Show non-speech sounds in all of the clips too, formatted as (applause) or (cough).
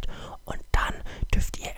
Zeit. Und dann dürft ihr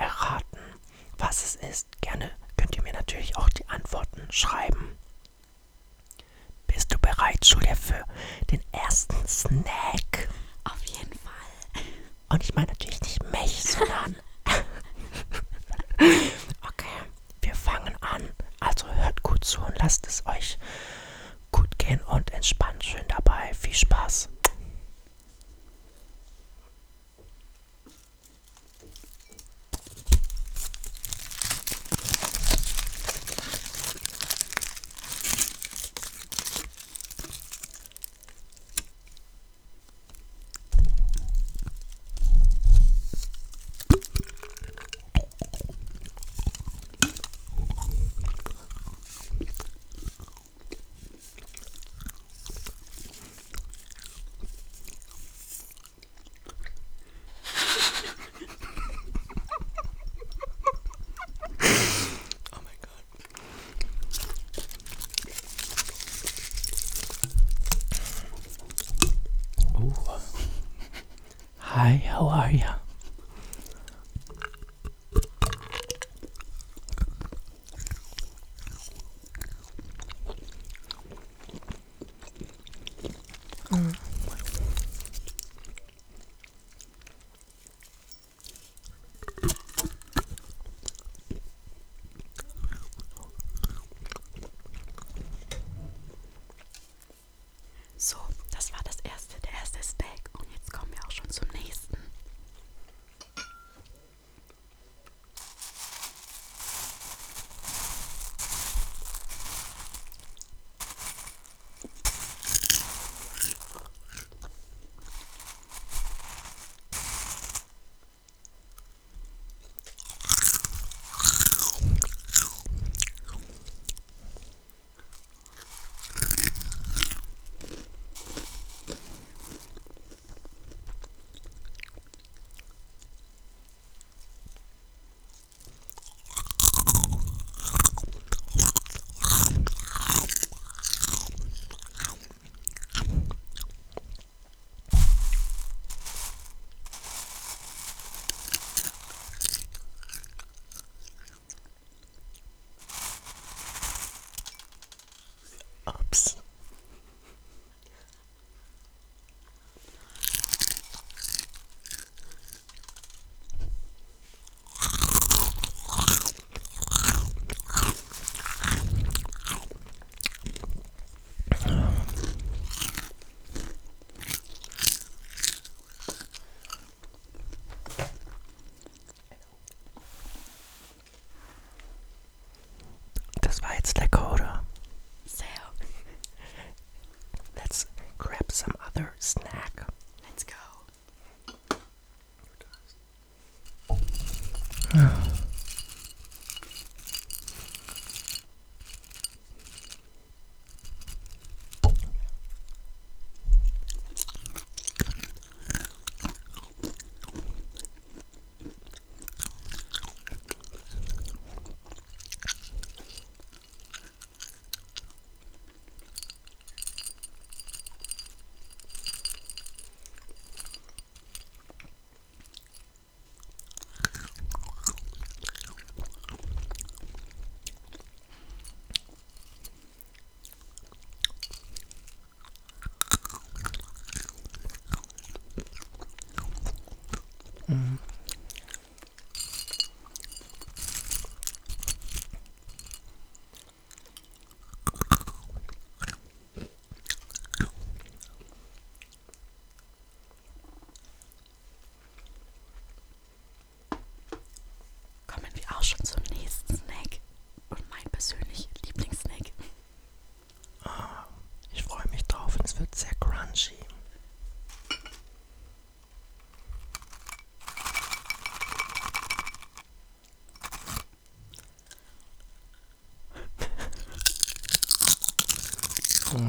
Yeah. 嗯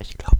Ich glaube,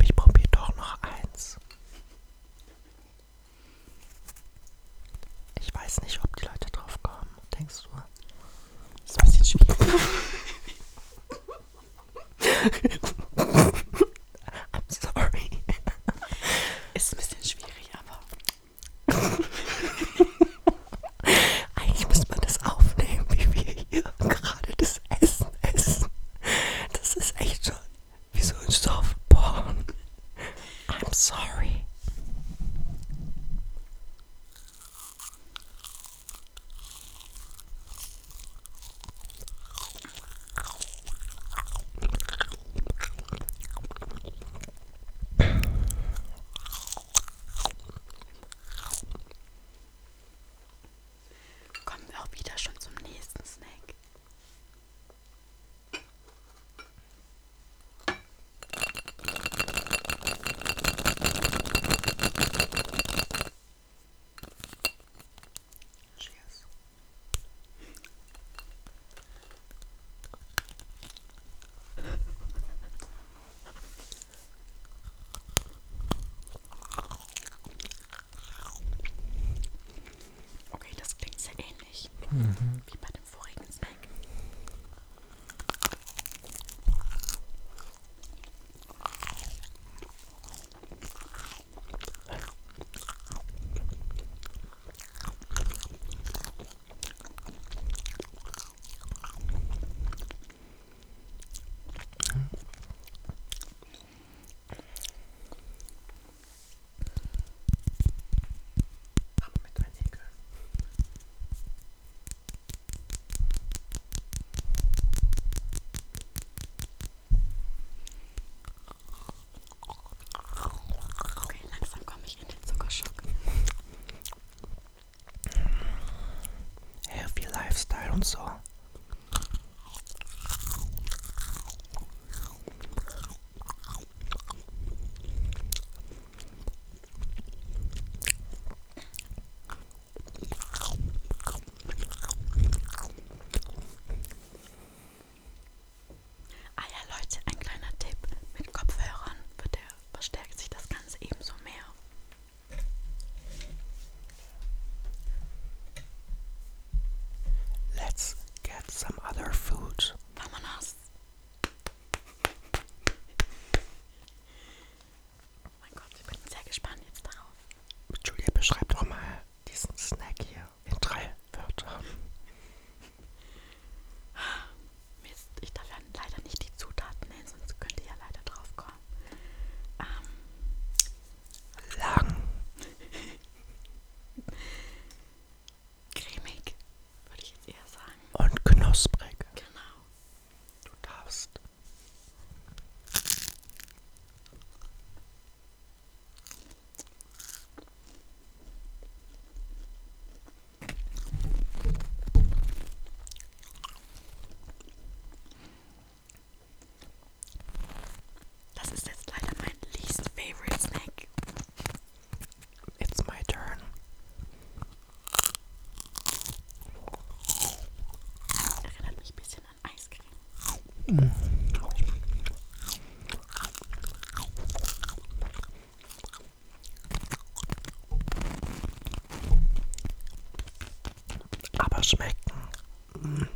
Aber schmecken.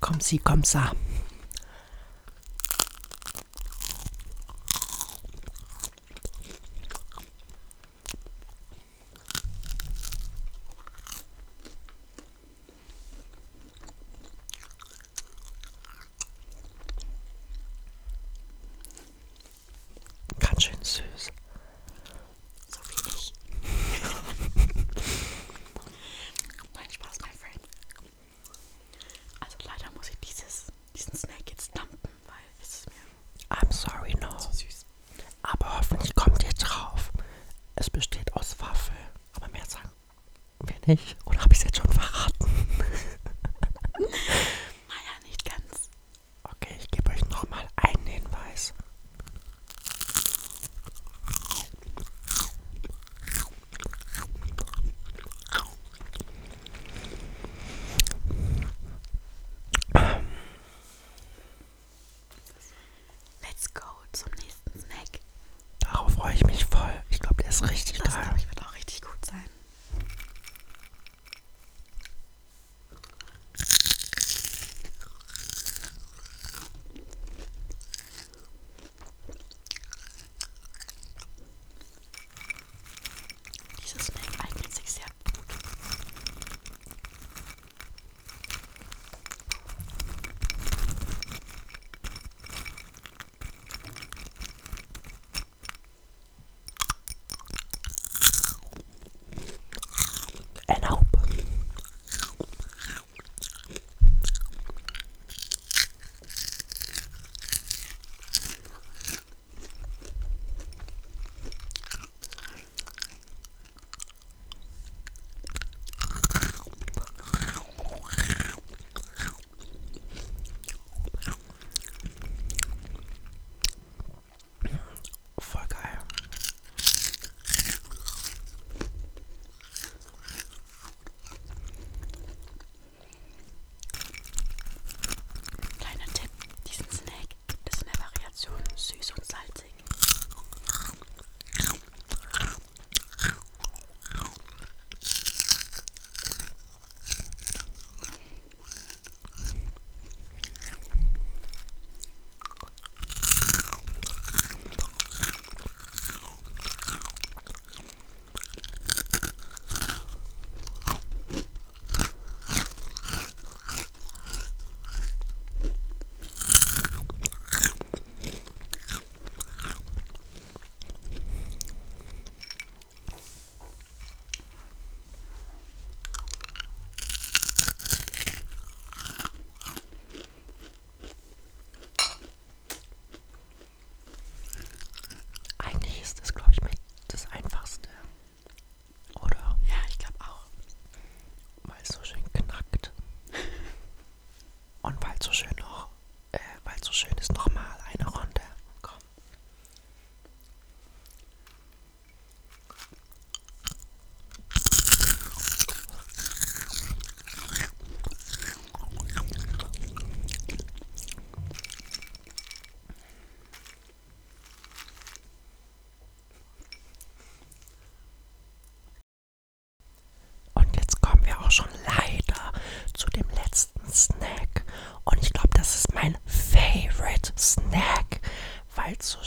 Komm sie, komm sa. nicht. Oder habe ich es jetzt schon verraten? (laughs) Snack, weil es so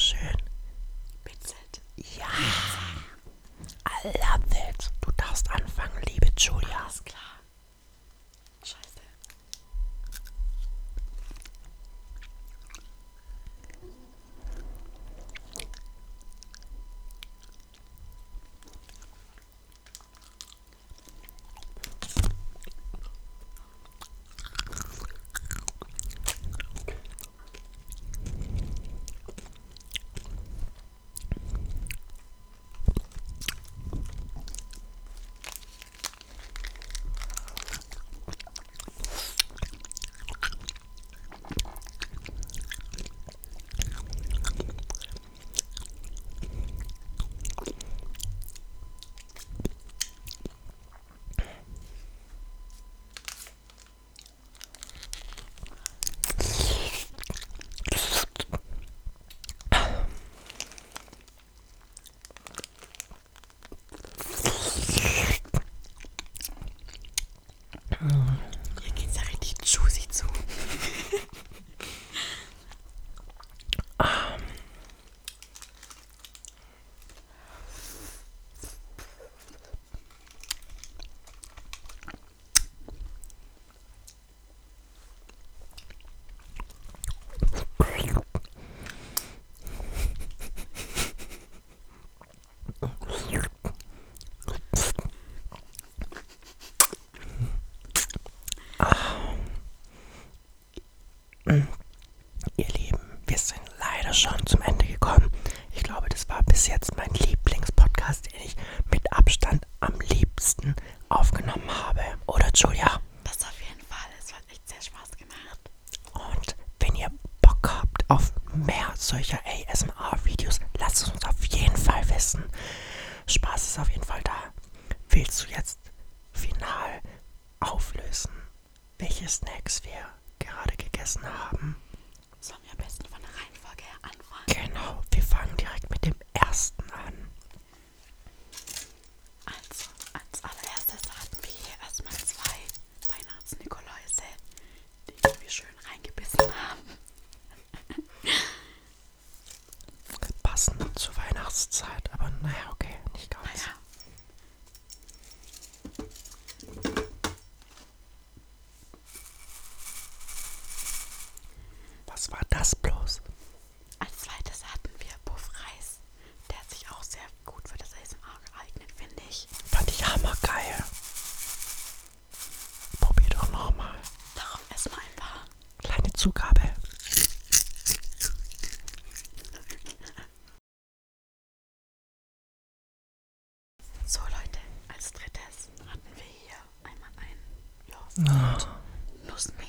und Nussmilch.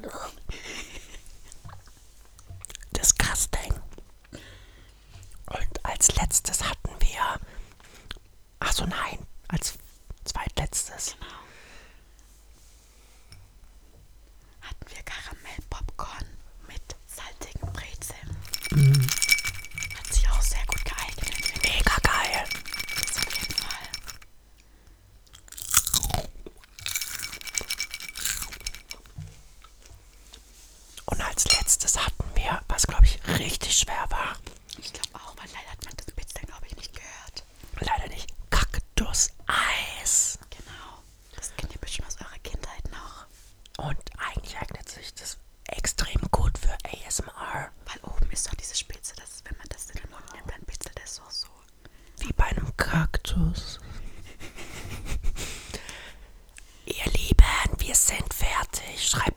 God. Disgusting. Und als letztes hatten wir. Ach so, nein. Als zweitletztes. Genau. Hatten wir Karamellpopcorn mit salzigen Brezeln. Mm. Tschüss. Ihr Lieben, wir sind fertig. Schreibt